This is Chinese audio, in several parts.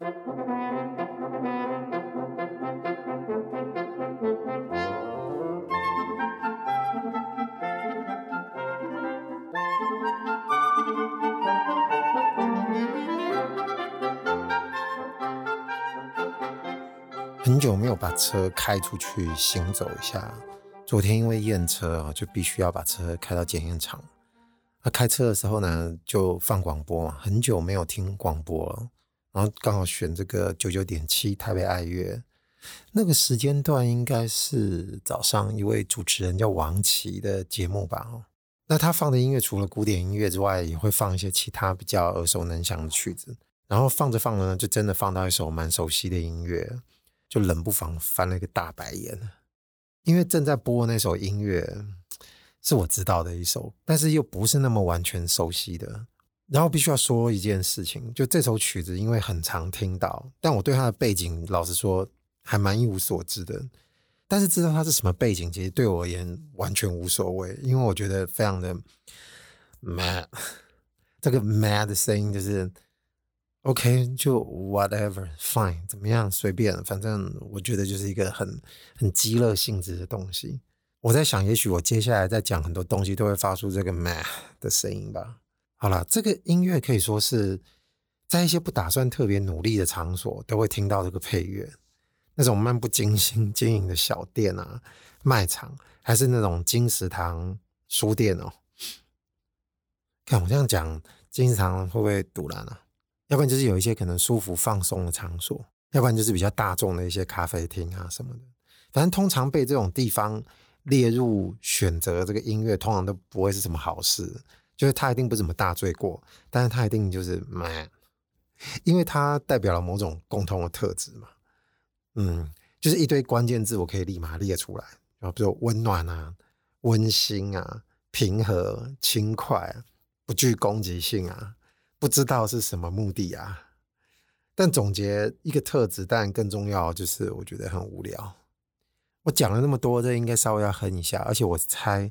很久没有把车开出去行走一下。昨天因为验车啊，就必须要把车开到检验场。那开车的时候呢，就放广播嘛，很久没有听广播了。然后刚好选这个九九点七台北爱乐，那个时间段应该是早上一位主持人叫王琦的节目吧。那他放的音乐除了古典音乐之外，也会放一些其他比较耳熟能详的曲子。然后放着放着呢，就真的放到一首蛮熟悉的音乐，就冷不防翻了一个大白眼。因为正在播那首音乐是我知道的一首，但是又不是那么完全熟悉的。然后必须要说一件事情，就这首曲子，因为很常听到，但我对它的背景老实说还蛮一无所知的。但是知道它是什么背景，其实对我而言完全无所谓，因为我觉得非常的 mad。这个 mad 的声音就是 OK，就 whatever fine，怎么样随便，反正我觉得就是一个很很激烈性质的东西。我在想，也许我接下来再讲很多东西都会发出这个 mad 的声音吧。好了，这个音乐可以说是在一些不打算特别努力的场所都会听到这个配乐，那种漫不经心经营的小店啊、卖场，还是那种金石堂书店哦。看我这样讲，金石堂会不会堵烂啊？要不然就是有一些可能舒服放松的场所，要不然就是比较大众的一些咖啡厅啊什么的。反正通常被这种地方列入选择这个音乐，通常都不会是什么好事。就是他一定不怎么大罪过，但是他一定就是 man，因为他代表了某种共同的特质嘛。嗯，就是一堆关键字，我可以立马列出来，然后比如温暖啊、温馨啊、平和、轻快、不具攻击性啊，不知道是什么目的啊。但总结一个特质，但更重要就是我觉得很无聊。我讲了那么多，这应该稍微要哼一下，而且我猜。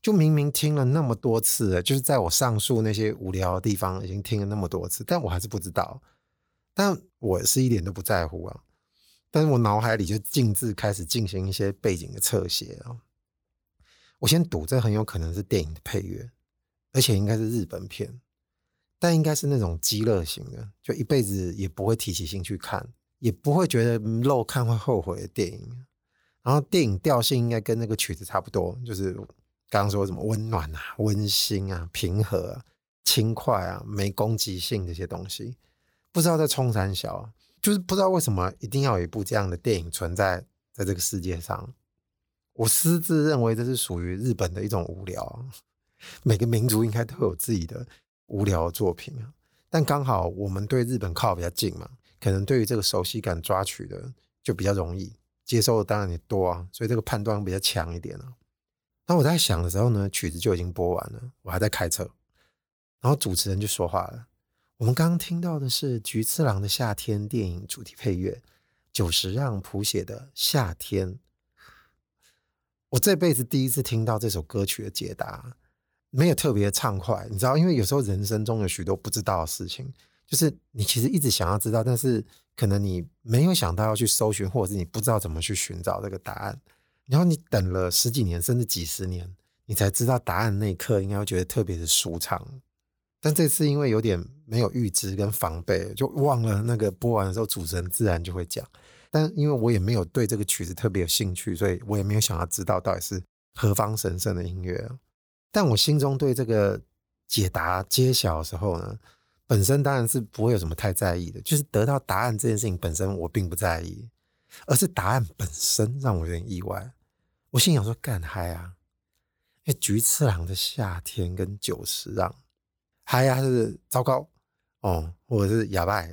就明明听了那么多次，就是在我上述那些无聊的地方已经听了那么多次，但我还是不知道。但我是一点都不在乎啊。但是我脑海里就径自开始进行一些背景的侧写啊。我先赌这很有可能是电影的配乐，而且应该是日本片，但应该是那种激乐型的，就一辈子也不会提起兴趣看，也不会觉得漏看会后悔的电影。然后电影调性应该跟那个曲子差不多，就是。刚刚说什么温暖啊、温馨啊、平和啊、轻快啊、没攻击性这些东西，不知道在冲三小，就是不知道为什么一定要有一部这样的电影存在在这个世界上。我私自认为这是属于日本的一种无聊，每个民族应该都有自己的无聊的作品啊。但刚好我们对日本靠比较近嘛，可能对于这个熟悉感抓取的就比较容易，接受的当然也多啊，所以这个判断比较强一点啊。那我在想的时候呢，曲子就已经播完了，我还在开车，然后主持人就说话了。我们刚刚听到的是菊次郎的《夏天》电影主题配乐，久石让谱写的《夏天》。我这辈子第一次听到这首歌曲的解答，没有特别畅快，你知道，因为有时候人生中有许多不知道的事情，就是你其实一直想要知道，但是可能你没有想到要去搜寻，或者是你不知道怎么去寻找这个答案。然后你等了十几年，甚至几十年，你才知道答案那一刻，应该会觉得特别的舒畅。但这次因为有点没有预知跟防备，就忘了那个播完的时候，主持人自然就会讲。但因为我也没有对这个曲子特别有兴趣，所以我也没有想要知道到底是何方神圣的音乐。但我心中对这个解答揭晓的时候呢，本身当然是不会有什么太在意的，就是得到答案这件事情本身我并不在意，而是答案本身让我有点意外。我心想说干嗨啊！因为菊次郎的夏天跟久石让嗨呀是糟糕哦，或者是哑巴。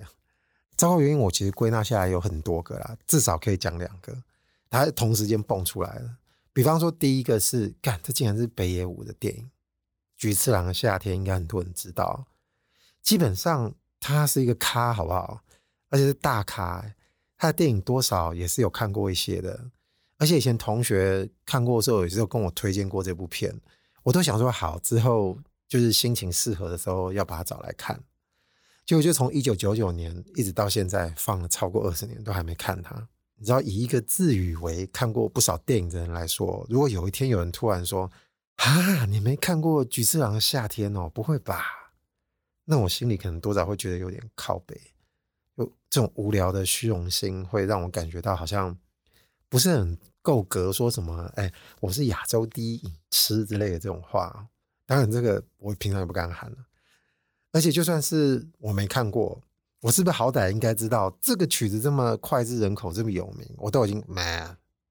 糟糕原因我其实归纳下来有很多个啦，至少可以讲两个，它同时间蹦出来了。比方说，第一个是干，这竟然是北野武的电影《菊次郎的夏天》，应该很多人知道。基本上他是一个咖，好不好？而且是大咖，他的电影多少也是有看过一些的。而且以前同学看过的时候，也是有跟我推荐过这部片，我都想说好，之后就是心情适合的时候要把它找来看。结果就从一九九九年一直到现在，放了超过二十年都还没看它。你知道，以一个自诩为看过不少电影的人来说，如果有一天有人突然说：“啊，你没看过《菊次郎的夏天》哦？”不会吧？那我心里可能多少会觉得有点靠北，就这种无聊的虚荣心会让我感觉到好像不是很够格，说什么“哎，我是亚洲第一影痴”之类的这种话。当然，这个我平常也不敢喊了。而且就算是我没看过，我是不是好歹应该知道这个曲子这么脍炙人口，这么有名，我都已经买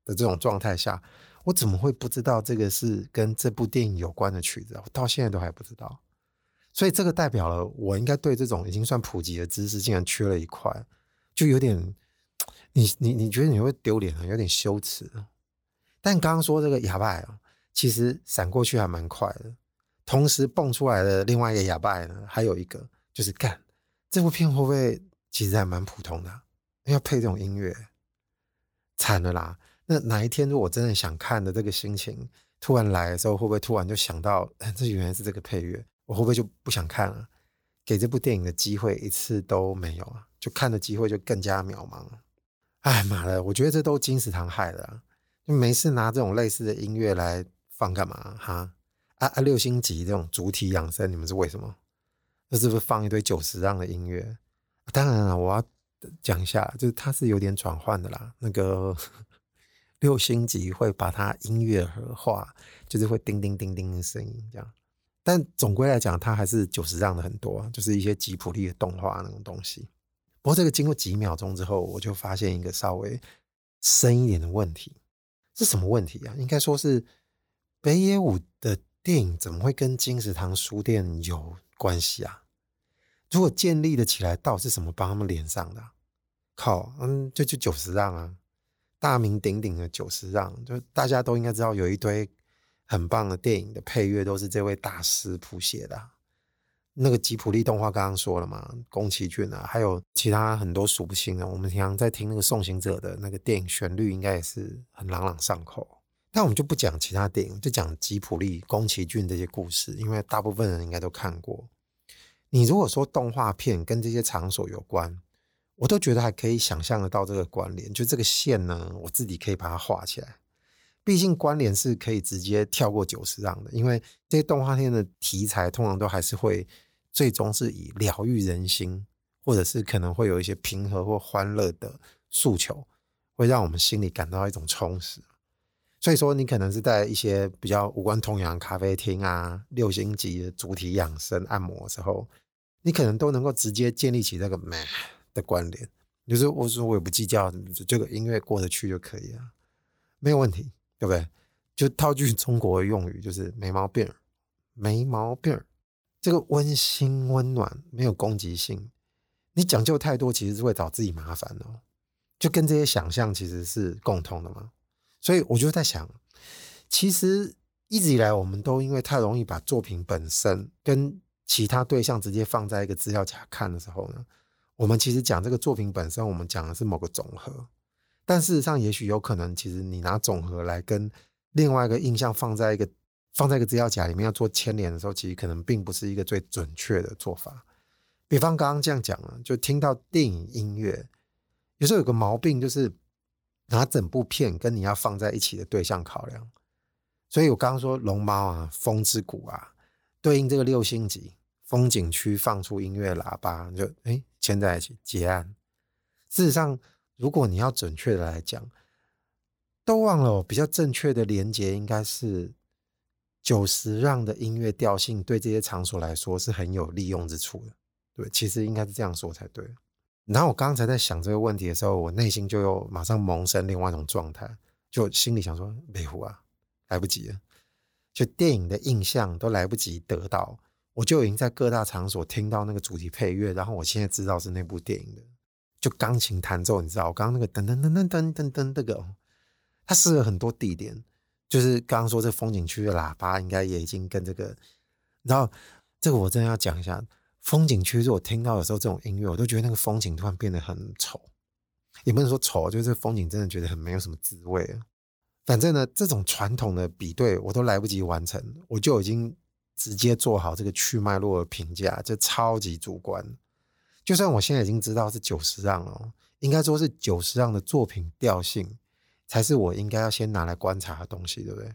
的这种状态下，我怎么会不知道这个是跟这部电影有关的曲子？我到现在都还不知道。所以这个代表了我应该对这种已经算普及的知识竟然缺了一块，就有点你你你觉得你会丢脸啊，有点羞耻。但刚刚说这个哑巴啊，其实闪过去还蛮快的。同时蹦出来的另外一个哑巴呢，还有一个就是干这部片会不会其实还蛮普通的，要配这种音乐，惨了啦！那哪一天如果我真的想看的这个心情突然来的时候，会不会突然就想到，这原来是这个配乐？我会不会就不想看了？给这部电影的机会一次都没有啊！就看的机会就更加渺茫了。哎妈的，我觉得这都金石堂害的，就没事拿这种类似的音乐来放干嘛哈？啊啊！六星级这种主题养生，你们是为什么？那是不是放一堆九十让的音乐？当然了，我要讲一下，就是它是有点转换的啦。那个六星级会把它音乐和化，就是会叮叮叮叮的声音这样。但总归来讲，它还是久石让的很多，就是一些吉普力的动画那种东西。不过这个经过几秒钟之后，我就发现一个稍微深一点的问题，是什么问题啊？应该说是北野武的。电影怎么会跟金石堂书店有关系啊？如果建立的起来，到底是什么帮他们连上的？靠，嗯，就就九十让啊，大名鼎鼎的九十让，就大家都应该知道，有一堆很棒的电影的配乐都是这位大师谱写的。那个吉普力动画刚刚说了嘛，宫崎骏啊，还有其他很多数不清的。我们平常在听那个送行者的那个电影旋律，应该也是很朗朗上口。但我们就不讲其他电影，就讲吉普力、宫崎骏这些故事，因为大部分人应该都看过。你如果说动画片跟这些场所有关，我都觉得还可以想象得到这个关联。就这个线呢，我自己可以把它画起来。毕竟关联是可以直接跳过久石让的，因为这些动画片的题材通常都还是会最终是以疗愈人心，或者是可能会有一些平和或欢乐的诉求，会让我们心里感到一种充实。所以说，你可能是在一些比较无关痛痒咖啡厅啊、六星级的主题养生按摩的时候，你可能都能够直接建立起这个美的关联。就是我说我也不计较，这个音乐过得去就可以了，没有问题，对不对？就套句中国的用语，就是没毛病，没毛病。这个温馨温暖，没有攻击性。你讲究太多，其实是会找自己麻烦哦。就跟这些想象其实是共通的嘛。所以我就在想，其实一直以来，我们都因为太容易把作品本身跟其他对象直接放在一个资料夹看的时候呢，我们其实讲这个作品本身，我们讲的是某个总和。但事实上，也许有可能，其实你拿总和来跟另外一个印象放在一个放在一个资料夹里面要做牵连的时候，其实可能并不是一个最准确的做法。比方刚刚这样讲了，就听到电影音乐，有时候有个毛病就是。拿整部片跟你要放在一起的对象考量，所以我刚刚说龙猫啊、风之谷啊，对应这个六星级风景区放出音乐喇叭，就哎牵在一起结案。事实上，如果你要准确的来讲，都忘了比较正确的连接应该是久石让的音乐调性对这些场所来说是很有利用之处的。对，其实应该是这样说才对。然后我刚才在想这个问题的时候，我内心就又马上萌生另外一种状态，就心里想说：北湖啊，来不及了，就电影的印象都来不及得到，我就已经在各大场所听到那个主题配乐，然后我现在知道是那部电影的，就钢琴弹奏，你知道，我刚刚那个噔噔噔噔噔噔噔这个，它适合很多地点，就是刚刚说这风景区的喇叭，应该也已经跟这个，然后这个我真的要讲一下，风景区，如果听到有时候这种音乐，我都觉得那个风景突然变得很丑，也不能说丑，就是风景真的觉得很没有什么滋味啊。反正呢，这种传统的比对我都来不及完成，我就已经直接做好这个去脉络的评价，就超级主观。就算我现在已经知道是九十让了，应该说是九十让的作品调性才是我应该要先拿来观察的东西，对不对？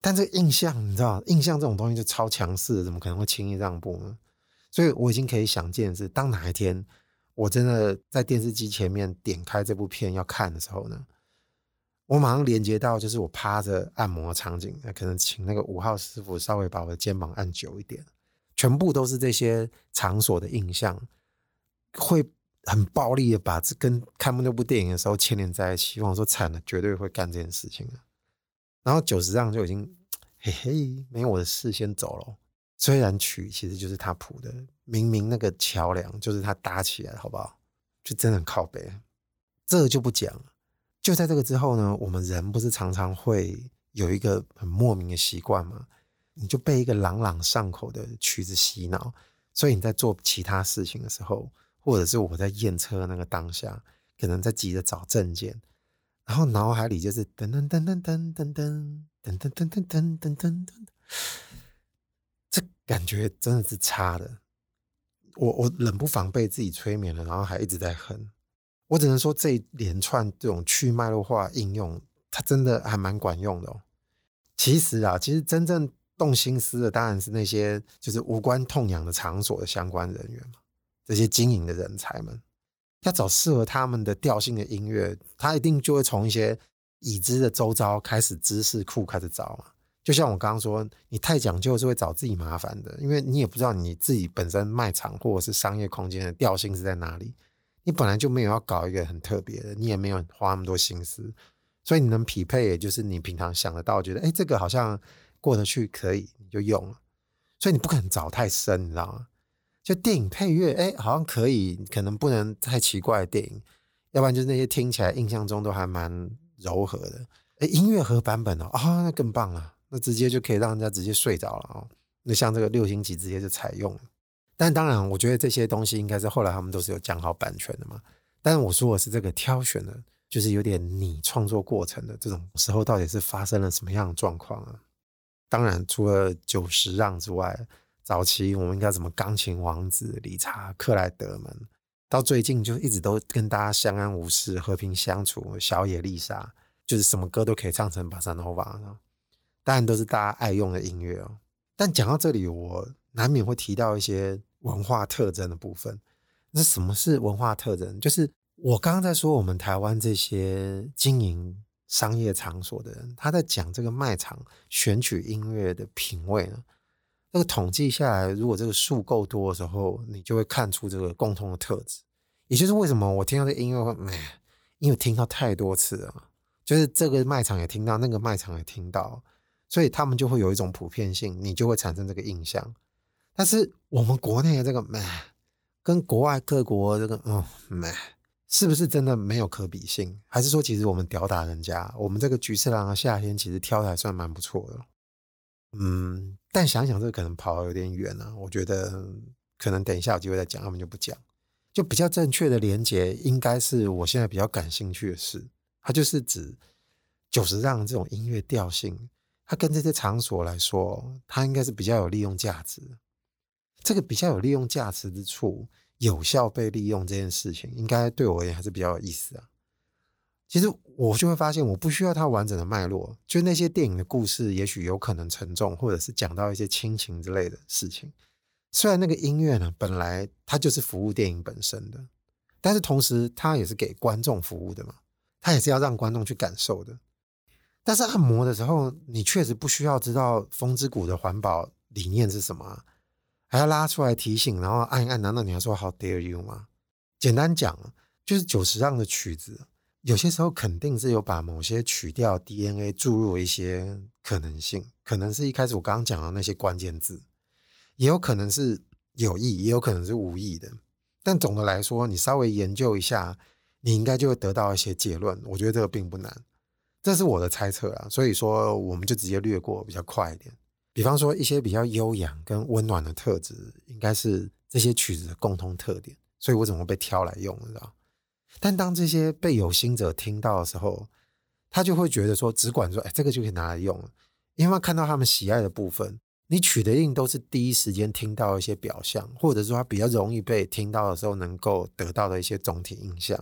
但这个印象，你知道，印象这种东西就超强势，怎么可能会轻易让步呢？所以我已经可以想见的是，当哪一天我真的在电视机前面点开这部片要看的时候呢，我马上连接到就是我趴着按摩的场景，那可能请那个五号师傅稍微把我的肩膀按久一点，全部都是这些场所的印象，会很暴力的把这跟看那部电影的时候牵连在一起。我说惨了，绝对会干这件事情。然后久石让就已经嘿嘿，没有我的事先走了。虽然曲其实就是他谱的，明明那个桥梁就是他搭起来，好不好？就真的很靠北，这个就不讲了。就在这个之后呢，我们人不是常常会有一个很莫名的习惯吗？你就被一个朗朗上口的曲子洗脑，所以你在做其他事情的时候，或者是我在验车那个当下，可能在急着找证件，然后脑海里就是噔噔噔噔噔噔噔噔噔噔噔噔噔噔，这感觉真的是差的。我我冷不防被自己催眠了，然后还一直在哼。我只能说，这一连串这种去脉络化应用，它真的还蛮管用的哦。其实啊，其实真正动心思的，当然是那些就是无关痛痒的场所的相关人员嘛，这些经营的人才们，要找适合他们的调性的音乐，他一定就会从一些已知的周遭开始知识库开始找嘛。就像我刚刚说，你太讲究是会找自己麻烦的，因为你也不知道你自己本身卖场或者是商业空间的调性是在哪里。你本来就没有要搞一个很特别的，你也没有花那么多心思，所以你能匹配，也就是你平常想得到，觉得哎，这个好像过得去，可以你就用了。所以你不可能找太深，你知道吗？就电影配乐，哎，好像可以，可能不能太奇怪的电影，要不然就是那些听起来印象中都还蛮柔和的。哎，音乐盒版本哦，啊、那更棒了，那直接就可以让人家直接睡着了哦。那像这个六星级直接就采用了。但当然，我觉得这些东西应该是后来他们都是有讲好版权的嘛。但是我说的是这个挑选的，就是有点你创作过程的这种时候，到底是发生了什么样的状况啊？当然，除了九十让之外，早期我们应该什么钢琴王子理查克莱德们，到最近就一直都跟大家相安无事、和平相处。小野丽莎就是什么歌都可以唱成巴萨诺瓦，当然都是大家爱用的音乐哦。但讲到这里，我难免会提到一些。文化特征的部分，那什么是文化特征？就是我刚刚在说，我们台湾这些经营商业场所的人，他在讲这个卖场选取音乐的品味呢。这个统计下来，如果这个数够多的时候，你就会看出这个共同的特质。也就是为什么我听到这音乐会，因为听到太多次了，就是这个卖场也听到，那个卖场也听到，所以他们就会有一种普遍性，你就会产生这个印象。但是我们国内的这个美，跟国外各国这个嗯美，是不是真的没有可比性？还是说其实我们吊打人家？我们这个菊次郎的夏天其实挑的还算蛮不错的。嗯，但想想这个可能跑有点远了啊。我觉得可能等一下有机会再讲，他们就不讲。就比较正确的连接，应该是我现在比较感兴趣的事，它就是指九十让这种音乐调性，它跟这些场所来说，它应该是比较有利用价值。这个比较有利用价值之处，有效被利用这件事情，应该对我而言还是比较有意思啊。其实我就会发现，我不需要它完整的脉络，就那些电影的故事，也许有可能沉重，或者是讲到一些亲情之类的事情。虽然那个音乐呢，本来它就是服务电影本身的，但是同时它也是给观众服务的嘛，它也是要让观众去感受的。但是按摩的时候，你确实不需要知道风之谷的环保理念是什么啊。还要拉出来提醒，然后按一按，难道你要说 How dare you 吗？简单讲，就是久石让的曲子，有些时候肯定是有把某些曲调 DNA 注入一些可能性，可能是一开始我刚刚讲的那些关键字，也有可能是有意，也有可能是无意的。但总的来说，你稍微研究一下，你应该就会得到一些结论。我觉得这个并不难。这是我的猜测啊，所以说我们就直接略过，比较快一点。比方说一些比较悠扬跟温暖的特质，应该是这些曲子的共通特点，所以我怎么被挑来用，你知道？但当这些被有心者听到的时候，他就会觉得说，只管说，哎，这个就可以拿来用，因为看到他们喜爱的部分，你取的印都是第一时间听到一些表象，或者说他比较容易被听到的时候能够得到的一些总体印象，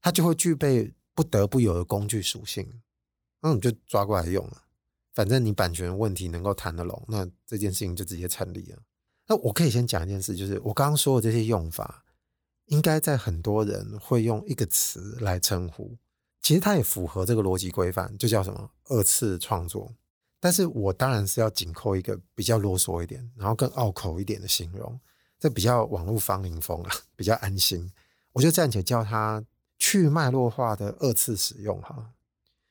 他就会具备。不得不有的工具属性，那你就抓过来用了。反正你版权问题能够谈得拢，那这件事情就直接成立了。那我可以先讲一件事，就是我刚刚说的这些用法，应该在很多人会用一个词来称呼，其实它也符合这个逻辑规范，就叫什么二次创作。但是我当然是要紧扣一个比较啰嗦一点，然后更拗口一点的形容，这比较网络芳邻风啊，比较安心，我就暂且叫它。去脉络化的二次使用，哈，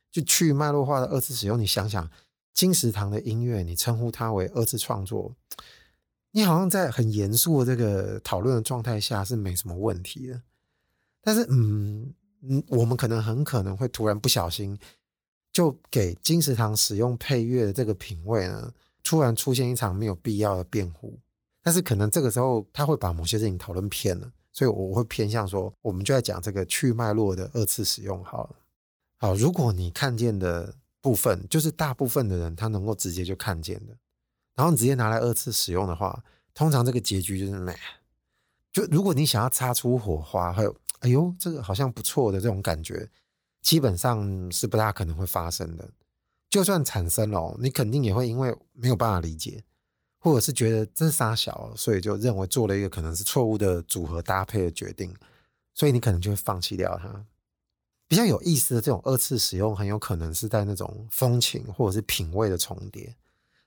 就去脉络化的二次使用。你想想，金石堂的音乐，你称呼它为二次创作，你好像在很严肃的这个讨论的状态下是没什么问题的。但是，嗯嗯，我们可能很可能会突然不小心，就给金石堂使用配乐的这个品味呢，突然出现一场没有必要的辩护。但是，可能这个时候他会把某些事情讨论偏了。所以我会偏向说，我们就在讲这个去脉络的二次使用好了。好，如果你看见的部分，就是大部分的人他能够直接就看见的，然后你直接拿来二次使用的话，通常这个结局就是没。就如果你想要擦出火花，还有哎呦，这个好像不错的这种感觉，基本上是不大可能会发生的。就算产生了，你肯定也会因为没有办法理解。或者是觉得这是杀小，所以就认为做了一个可能是错误的组合搭配的决定，所以你可能就会放弃掉它。比较有意思的这种二次使用，很有可能是在那种风情或者是品味的重叠，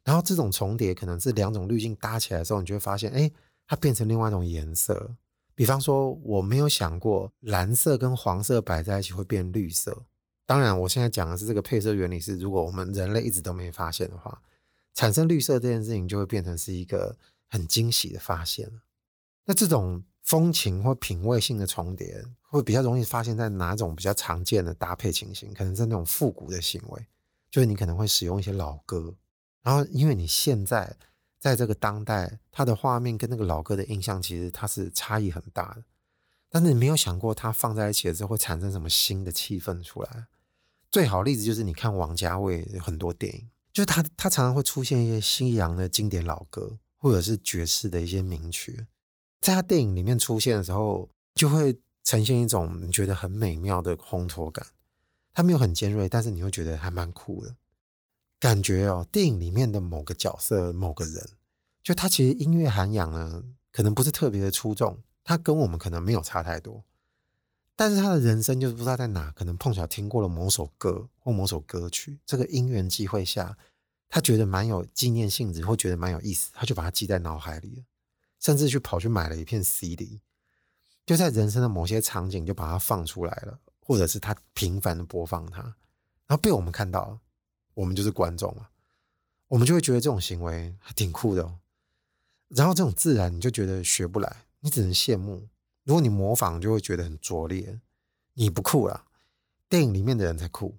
然后这种重叠可能是两种滤镜搭起来的时候，你就会发现，哎，它变成另外一种颜色。比方说，我没有想过蓝色跟黄色摆在一起会变绿色。当然，我现在讲的是这个配色原理是，如果我们人类一直都没发现的话。产生绿色这件事情就会变成是一个很惊喜的发现了。那这种风情或品味性的重叠，会比较容易发现在哪种比较常见的搭配情形？可能是那种复古的行为，就是你可能会使用一些老歌，然后因为你现在在这个当代，他的画面跟那个老歌的印象其实它是差异很大的，但是你没有想过它放在一起的时候会产生什么新的气氛出来。最好的例子就是你看王家卫很多电影。就是他，他常常会出现一些西洋的经典老歌，或者是爵士的一些名曲，在他电影里面出现的时候，就会呈现一种你觉得很美妙的烘托感。他没有很尖锐，但是你会觉得还蛮酷的感觉哦。电影里面的某个角色、某个人，就他其实音乐涵养呢，可能不是特别的出众，他跟我们可能没有差太多。但是他的人生就是不知道在哪，可能碰巧听过了某首歌或某首歌曲，这个因缘际会下，他觉得蛮有纪念性质，或觉得蛮有意思，他就把它记在脑海里了，甚至去跑去买了一片 CD，就在人生的某些场景就把它放出来了，或者是他频繁的播放它，然后被我们看到了，我们就是观众嘛，我们就会觉得这种行为还挺酷的，然后这种自然你就觉得学不来，你只能羡慕。如果你模仿，就会觉得很拙劣，你不酷啦，电影里面的人才酷。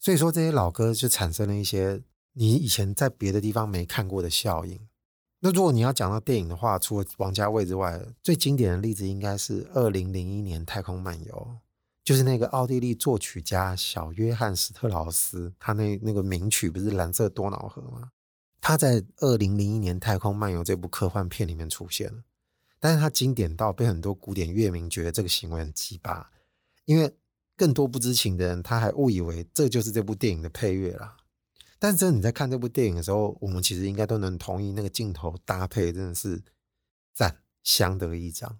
所以说这些老歌就产生了一些你以前在别的地方没看过的效应。那如果你要讲到电影的话，除了王家卫之外，最经典的例子应该是二零零一年《太空漫游》，就是那个奥地利作曲家小约翰斯特劳斯，他那那个名曲不是《蓝色多瑙河》吗？他在二零零一年《太空漫游》这部科幻片里面出现了。但是他经典到被很多古典乐迷觉得这个行为很鸡巴，因为更多不知情的人他还误以为这就是这部电影的配乐啦。但是真的你在看这部电影的时候，我们其实应该都能同意，那个镜头搭配真的是赞，相得益彰。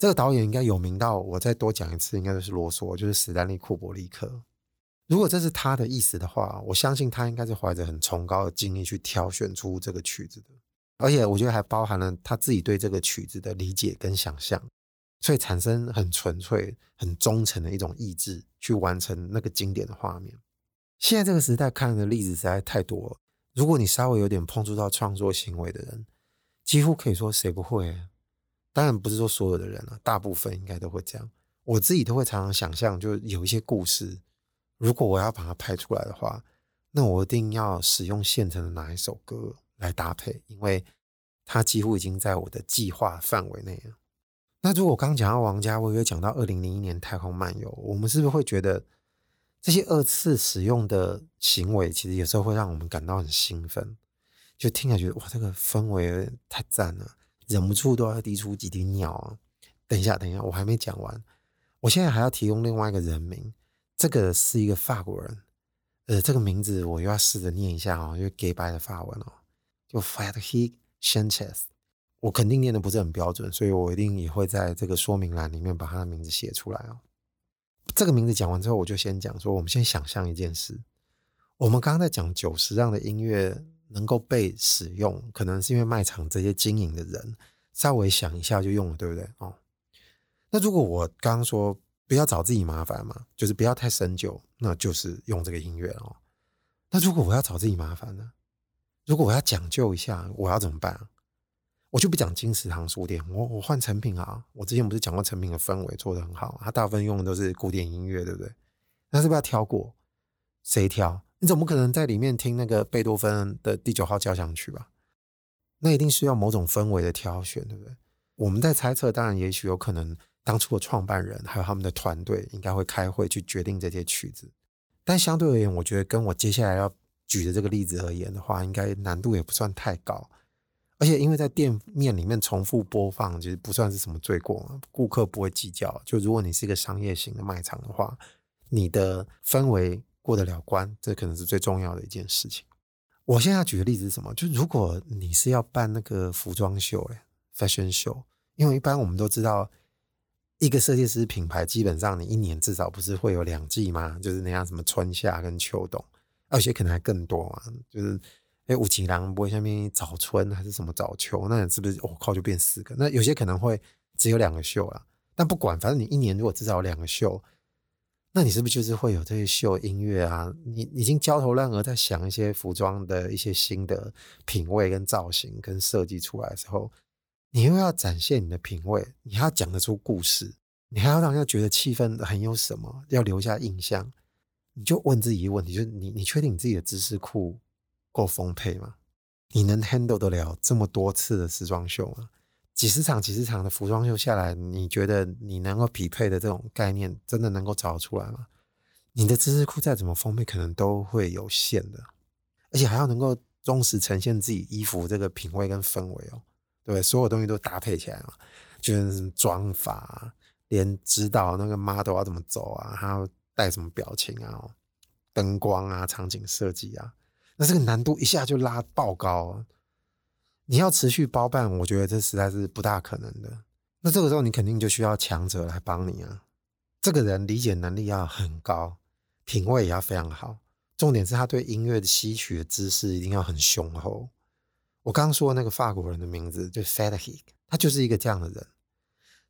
这个导演应该有名到我再多讲一次，应该都是啰嗦，就是史丹利库伯利克。如果这是他的意思的话，我相信他应该是怀着很崇高的敬意去挑选出这个曲子的。而且我觉得还包含了他自己对这个曲子的理解跟想象，所以产生很纯粹、很忠诚的一种意志去完成那个经典的画面。现在这个时代看的例子实在太多了，如果你稍微有点碰触到创作行为的人，几乎可以说谁不会？当然不是说所有的人了，大部分应该都会这样。我自己都会常常想象，就有一些故事如果我要把它拍出来的话，那我一定要使用现成的哪一首歌来搭配，因为它几乎已经在我的计划范围内了。那如果刚刚讲到王家卫，又讲到二零零一年《太空漫游》，我们是不是会觉得这些二次使用的行为，其实有时候会让我们感到很兴奋？就听起来觉得哇，这个氛围太赞了，忍不住都要滴出几滴尿啊！等一下，等一下，我还没讲完，我现在还要提供另外一个人名，这个是一个法国人，呃，这个名字我又要试着念一下哦，因为 gay 白的法文哦，就 Frédéric Sanchez。我肯定念的不是很标准，所以我一定也会在这个说明栏里面把他的名字写出来哦。这个名字讲完之后，我就先讲说，我们先想象一件事，我们刚刚在讲久石让的音乐能够被使用，可能是因为卖场这些经营的人稍微想一下就用了，对不对？哦，那如果我刚刚说不要找自己麻烦嘛，就是不要太深究，那就是用这个音乐哦。那如果我要找自己麻烦呢？如果我要讲究一下，我要怎么办？我就不讲金石堂书店，我我换成品啊！我之前不是讲过成品的氛围做得很好，它大部分用的都是古典音乐，对不对？那是不是要挑过？谁挑？你总不可能在里面听那个贝多芬的第九号交响曲吧？那一定需要某种氛围的挑选，对不对？我们在猜测，当然也许有可能当初的创办人还有他们的团队应该会开会去决定这些曲子，但相对而言，我觉得跟我接下来要举的这个例子而言的话，应该难度也不算太高。而且，因为在店面里面重复播放，其实不算是什么罪过，顾客不会计较。就如果你是一个商业型的卖场的话，你的氛围过得了关，这可能是最重要的一件事情。我现在要举的例子是什么？就如果你是要办那个服装秀，哎，fashion show，因为一般我们都知道，一个设计师品牌基本上你一年至少不是会有两季吗？就是那样什么春夏跟秋冬，而且可能还更多嘛，就是。哎，五七郎不会下面早春还是什么早秋？那是不是我、靠就变四个？那有些可能会只有两个秀啊。但不管，反正你一年如果至少有两个秀，那你是不是就是会有这些秀音乐啊？你已经焦头烂额在想一些服装的一些新的品味跟造型跟设计出来的时候，你又要展现你的品味，你还要讲得出故事，你还要让人家觉得气氛很有什么，要留下印象，你就问自己一个问题：就是你你确定你自己的知识库？够丰沛吗？你能 handle 得了这么多次的时装秀吗？几十场、几十场的服装秀下来，你觉得你能够匹配的这种概念，真的能够找出来吗？你的知识库再怎么丰沛，可能都会有限的，而且还要能够忠实呈现自己衣服这个品味跟氛围哦，对？所有东西都搭配起来嘛，就是妆法，连指导那个 model 要怎么走啊，还要带什么表情啊，灯光啊，场景设计啊。那这个难度一下就拉爆高！你要持续包办，我觉得这实在是不大可能的。那这个时候你肯定就需要强者来帮你啊！这个人理解能力要很高，品味也要非常好，重点是他对音乐的吸取的知识一定要很雄厚。我刚刚说的那个法国人的名字就 Frédéric，他就是一个这样的人。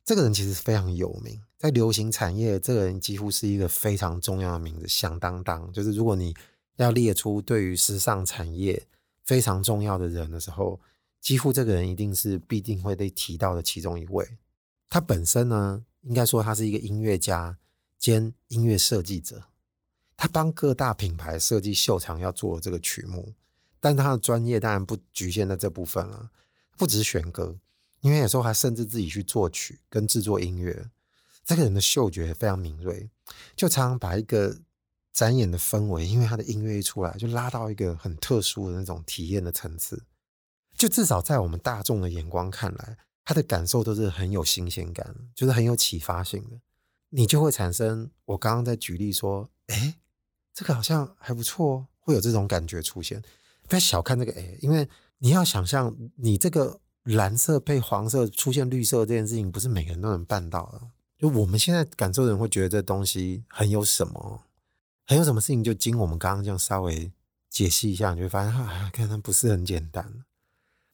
这个人其实非常有名，在流行产业，这个人几乎是一个非常重要的名字，响当当。就是如果你要列出对于时尚产业非常重要的人的时候，几乎这个人一定是必定会被提到的其中一位。他本身呢，应该说他是一个音乐家兼音乐设计者，他帮各大品牌设计秀场要做的这个曲目，但他的专业当然不局限在这部分了，不止选歌，因为有时候还甚至自己去作曲跟制作音乐。这个人的嗅觉非常敏锐，就常常把一个。展演的氛围，因为他的音乐一出来，就拉到一个很特殊的那种体验的层次。就至少在我们大众的眼光看来，他的感受都是很有新鲜感，就是很有启发性的。你就会产生我刚刚在举例说，哎，这个好像还不错，会有这种感觉出现。不要小看这个哎，因为你要想象，你这个蓝色配黄色出现绿色这件事情，不是每个人都能办到的。就我们现在感受的人会觉得这东西很有什么。还有什么事情就经我们刚刚这样稍微解析一下，你就会发现，啊，可能不是很简单。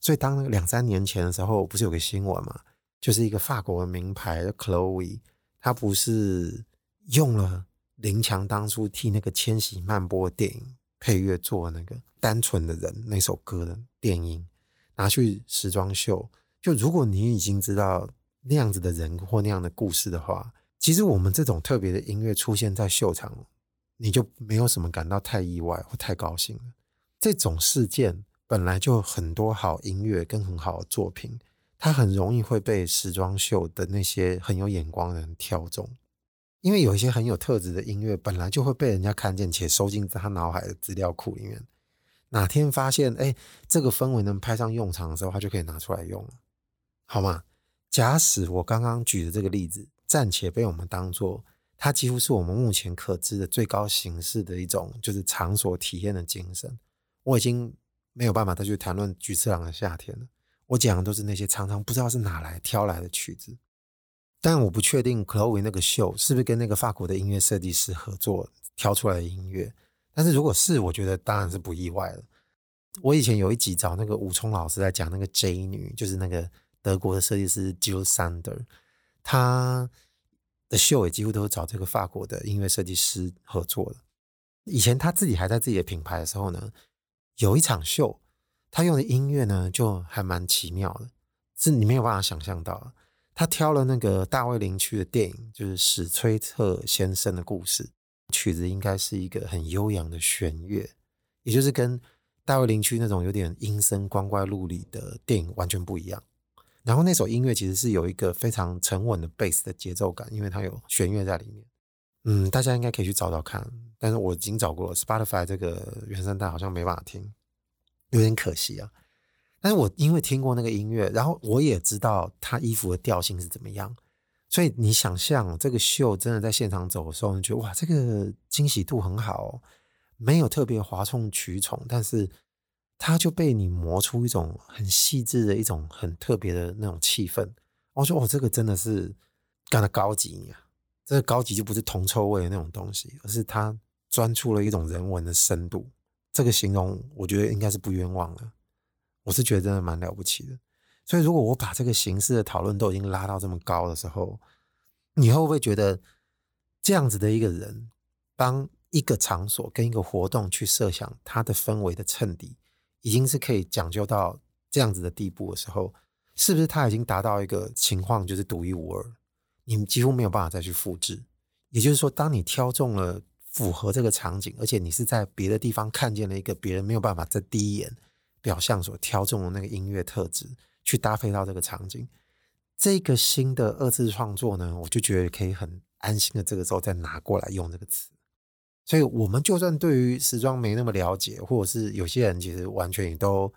所以当两三年前的时候，不是有个新闻嘛，就是一个法国的名牌 Chloe，他不是用了林强当初替那个《千禧曼波》电影配乐做那个《单纯的人》那首歌的电音，拿去时装秀。就如果你已经知道那样子的人或那样的故事的话，其实我们这种特别的音乐出现在秀场。你就没有什么感到太意外或太高兴了。这种事件本来就很多好音乐跟很好的作品，它很容易会被时装秀的那些很有眼光的人挑中，因为有一些很有特质的音乐本来就会被人家看见且收进他脑海的资料库里面。哪天发现哎，这个氛围能派上用场的时候，他就可以拿出来用了，好吗？假使我刚刚举的这个例子暂且被我们当做它几乎是我们目前可知的最高形式的一种，就是场所体验的精神。我已经没有办法再去谈论菊次郎的夏天了。我讲的都是那些常常不知道是哪来挑来的曲子，但我不确定 Chloe 那个秀是不是跟那个法国的音乐设计师合作挑出来的音乐。但是如果是，我觉得当然是不意外了。我以前有一集找那个武聪老师在讲那个 J 女，就是那个德国的设计师 Jil Sander，他的秀也几乎都是找这个法国的音乐设计师合作的。以前他自己还在自己的品牌的时候呢，有一场秀。他用的音乐呢，就还蛮奇妙的，是你没有办法想象到。他挑了那个大卫林区的电影，就是史崔特先生的故事，曲子应该是一个很悠扬的弦乐，也就是跟大卫林区那种有点阴森、光怪陆离的电影完全不一样。然后那首音乐其实是有一个非常沉稳的贝斯的节奏感，因为它有弦乐在里面。嗯，大家应该可以去找找看，但是我已经找过了，Spotify 这个原声带好像没办法听。有点可惜啊，但是我因为听过那个音乐，然后我也知道他衣服的调性是怎么样，所以你想象这个秀真的在现场走的时候，你觉得哇，这个惊喜度很好哦，没有特别哗众取宠，但是他就被你磨出一种很细致的一种很特别的那种气氛。我说哦，这个真的是干得高级呀，这个高级就不是铜臭味的那种东西，而是它钻出了一种人文的深度。这个形容，我觉得应该是不冤枉的。我是觉得真的蛮了不起的。所以，如果我把这个形式的讨论都已经拉到这么高的时候，你会不会觉得这样子的一个人，帮一个场所跟一个活动去设想它的氛围的衬底，已经是可以讲究到这样子的地步的时候，是不是他已经达到一个情况，就是独一无二，你几乎没有办法再去复制？也就是说，当你挑中了。符合这个场景，而且你是在别的地方看见了一个别人没有办法在第一眼表象所挑中的那个音乐特质，去搭配到这个场景，这个新的二次创作呢，我就觉得可以很安心的这个时候再拿过来用这个词。所以，我们就算对于时装没那么了解，或者是有些人其实完全也都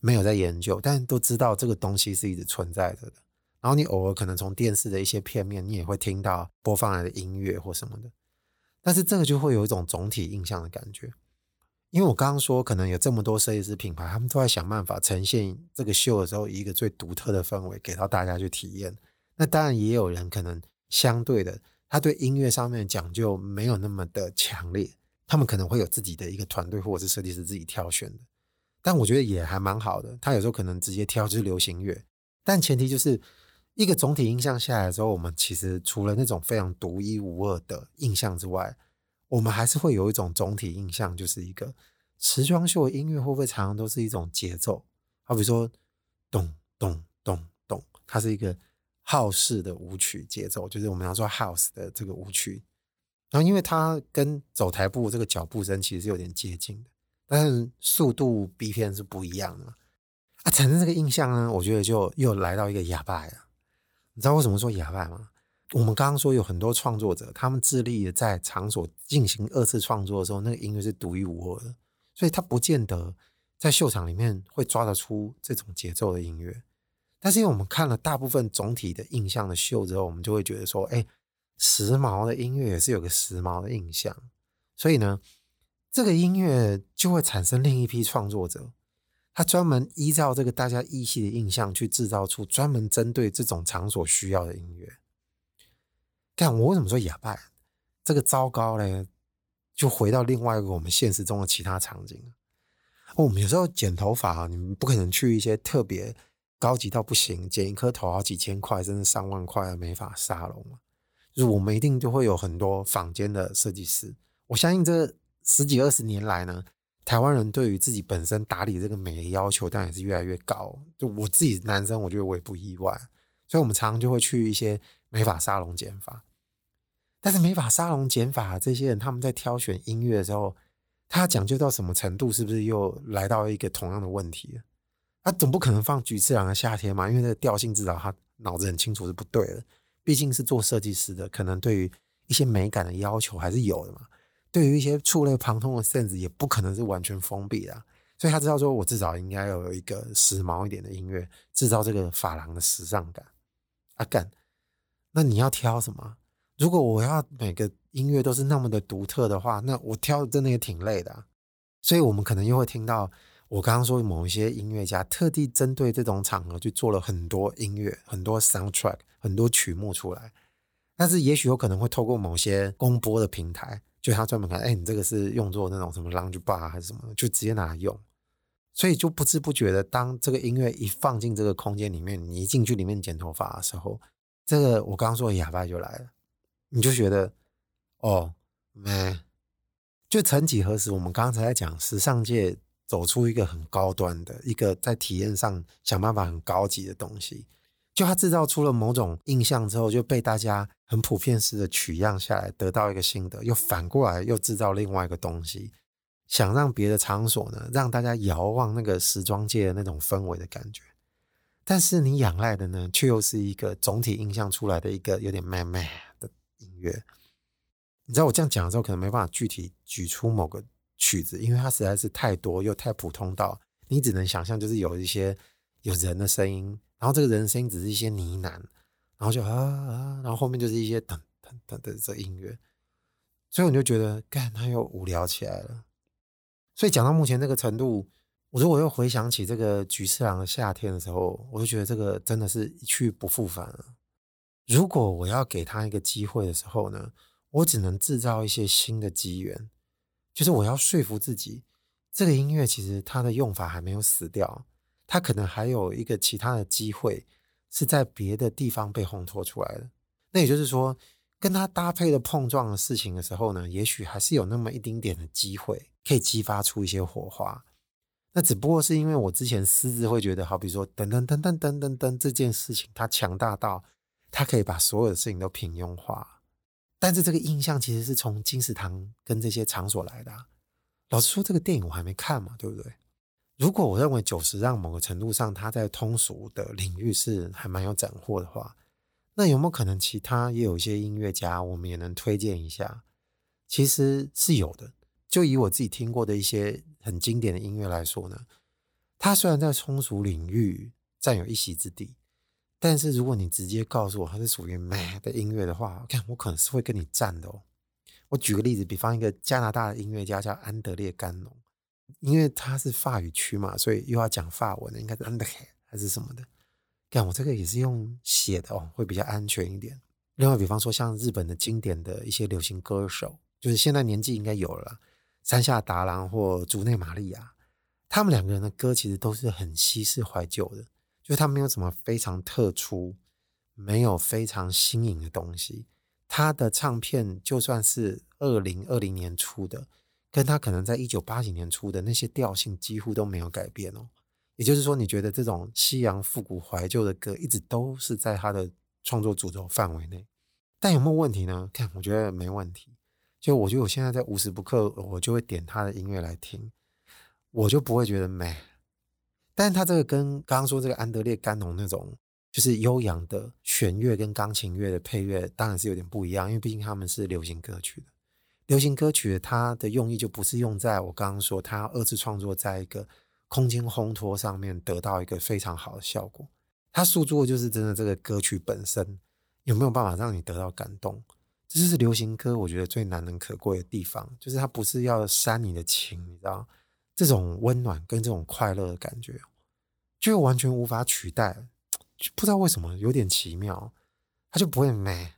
没有在研究，但都知道这个东西是一直存在着的。然后你偶尔可能从电视的一些片面，你也会听到播放来的音乐或什么的。但是这个就会有一种总体印象的感觉，因为我刚刚说可能有这么多设计师品牌，他们都在想办法呈现这个秀的时候一个最独特的氛围给到大家去体验。那当然也有人可能相对的，他对音乐上面讲究没有那么的强烈，他们可能会有自己的一个团队或者是设计师自己挑选的。但我觉得也还蛮好的，他有时候可能直接挑就是流行乐，但前提就是。一个总体印象下来之后，我们其实除了那种非常独一无二的印象之外，我们还是会有一种总体印象，就是一个时装秀音乐会不会常常都是一种节奏？好比说，咚咚咚咚，它是一个号式的舞曲节奏，就是我们要说 house 的这个舞曲。然后，因为它跟走台步这个脚步声其实是有点接近的，但是速度 BPM 是不一样的嘛。啊，产生这个印象呢，我觉得就又来到一个哑巴呀。你知道为什么说哑巴吗？我们刚刚说有很多创作者，他们致力的在场所进行二次创作的时候，那个音乐是独一无二的，所以他不见得在秀场里面会抓得出这种节奏的音乐。但是因为我们看了大部分总体的印象的秀之后，我们就会觉得说，哎，时髦的音乐也是有个时髦的印象，所以呢，这个音乐就会产生另一批创作者。他专门依照这个大家依稀的印象去制造出专门针对这种场所需要的音乐。但我为什么说哑巴？这个糟糕嘞，就回到另外一个我们现实中的其他场景。我们有时候剪头发，你们不可能去一些特别高级到不行，剪一颗头好几千块，甚至上万块的美发沙龙。就是我们一定就会有很多坊间的设计师。我相信这十几二十年来呢。台湾人对于自己本身打理这个美的要求，当然也是越来越高。就我自己男生，我觉得我也不意外，所以我们常常就会去一些美发沙龙剪发。但是美发沙龙、剪发这些人，他们在挑选音乐的时候，他讲究到什么程度？是不是又来到一个同样的问题？他总不可能放菊次郎的夏天嘛？因为那个调性至少他脑子很清楚是不对的。毕竟是做设计师的，可能对于一些美感的要求还是有的嘛。对于一些触类旁通的 sense，也不可能是完全封闭的。所以他知道说，我至少应该要有一个时髦一点的音乐，制造这个发廊的时尚感。啊干，那你要挑什么？如果我要每个音乐都是那么的独特的话，那我挑的真的也挺累的。所以我们可能又会听到。我刚刚说某一些音乐家特地针对这种场合去做了很多音乐、很多 soundtrack、很多曲目出来，但是也许有可能会透过某些公播的平台，就他专门看，哎，你这个是用作那种什么 lounge bar 还是什么，就直接拿来用，所以就不知不觉的，当这个音乐一放进这个空间里面，你一进去里面剪头发的时候，这个我刚刚说的哑巴就来了，你就觉得，哦，没，就曾几何时，我们刚才在讲时尚界。走出一个很高端的一个在体验上想办法很高级的东西，就他制造出了某种印象之后，就被大家很普遍式的取样下来，得到一个心得，又反过来又制造另外一个东西，想让别的场所呢，让大家遥望那个时装界的那种氛围的感觉，但是你仰赖的呢，却又是一个总体印象出来的一个有点慢慢的音乐。你知道我这样讲的时候，可能没办法具体举出某个。曲子，因为它实在是太多又太普通到你只能想象，就是有一些有人的声音，然后这个人的声音只是一些呢喃，然后就啊啊，然后后面就是一些噔噔噔的这音乐，所以我就觉得，干，他又无聊起来了。所以讲到目前这个程度，我如果又回想起这个菊次郎的夏天的时候，我就觉得这个真的是一去不复返了。如果我要给他一个机会的时候呢，我只能制造一些新的机缘。就是我要说服自己，这个音乐其实它的用法还没有死掉，他可能还有一个其他的机会是在别的地方被烘托出来的。那也就是说，跟他搭配的碰撞的事情的时候呢，也许还是有那么一丁点的机会可以激发出一些火花。那只不过是因为我之前私自会觉得，好比说噔噔噔噔噔噔噔这件事情，它强大到它可以把所有的事情都平庸化。但是这个印象其实是从金石堂跟这些场所来的。老实说，这个电影我还没看嘛，对不对？如果我认为久石让某个程度上他在通俗的领域是还蛮有斩获的话，那有没有可能其他也有一些音乐家，我们也能推荐一下？其实是有的。就以我自己听过的一些很经典的音乐来说呢，他虽然在通俗领域占有一席之地。但是如果你直接告诉我它是属于美的音乐的话，看我可能是会跟你战的哦。我举个例子，比方一个加拿大的音乐家叫安德烈甘农，因为他是法语区嘛，所以又要讲法文的，应该是安德烈还是什么的。看我这个也是用写的哦，会比较安全一点。另外，比方说像日本的经典的一些流行歌手，就是现在年纪应该有了，山下达郎或竹内玛利亚，他们两个人的歌其实都是很西式怀旧的。就他没有什么非常特殊，没有非常新颖的东西。他的唱片就算是二零二零年出的，跟他可能在一九八几年出的那些调性几乎都没有改变哦。也就是说，你觉得这种西洋复古怀旧的歌一直都是在他的创作主轴范围内，但有没有问题呢？看，我觉得没问题。就我觉得我现在在无时不刻，我就会点他的音乐来听，我就不会觉得美。但是他这个跟刚刚说这个安德烈甘农那种就是悠扬的弦乐跟钢琴乐的配乐，当然是有点不一样，因为毕竟他们是流行歌曲的。流行歌曲它的用意就不是用在我刚刚说他要二次创作在一个空间烘托上面得到一个非常好的效果，他诉诸的就是真的这个歌曲本身有没有办法让你得到感动，这就是流行歌我觉得最难能可贵的地方，就是它不是要煽你的情，你知道。这种温暖跟这种快乐的感觉，就完全无法取代，不知道为什么有点奇妙，它就不会美。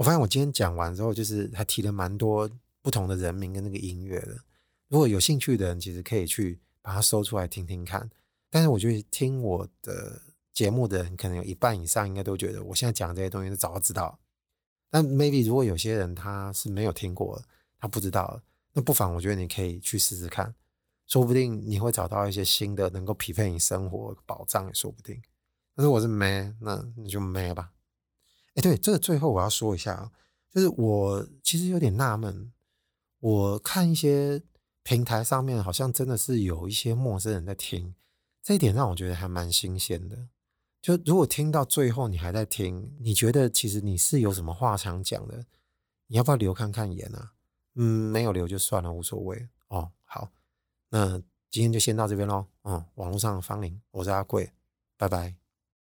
我发现我今天讲完之后，就是还提了蛮多不同的人名跟那个音乐的。如果有兴趣的人，其实可以去把它搜出来听听看。但是我觉得听我的节目的人，可能有一半以上应该都觉得我现在讲这些东西是早就知道。但 maybe 如果有些人他是没有听过，他不知道，那不妨我觉得你可以去试试看。说不定你会找到一些新的能够匹配你生活保障，也说不定。但是我是没，那你就没吧。对，这个最后我要说一下，就是我其实有点纳闷，我看一些平台上面好像真的是有一些陌生人在听，这一点让我觉得还蛮新鲜的。就如果听到最后你还在听，你觉得其实你是有什么话想讲的？你要不要留看看言啊？嗯，没有留就算了，无所谓哦。好，那今天就先到这边喽。嗯，网络上的芳邻，我是阿贵，拜拜。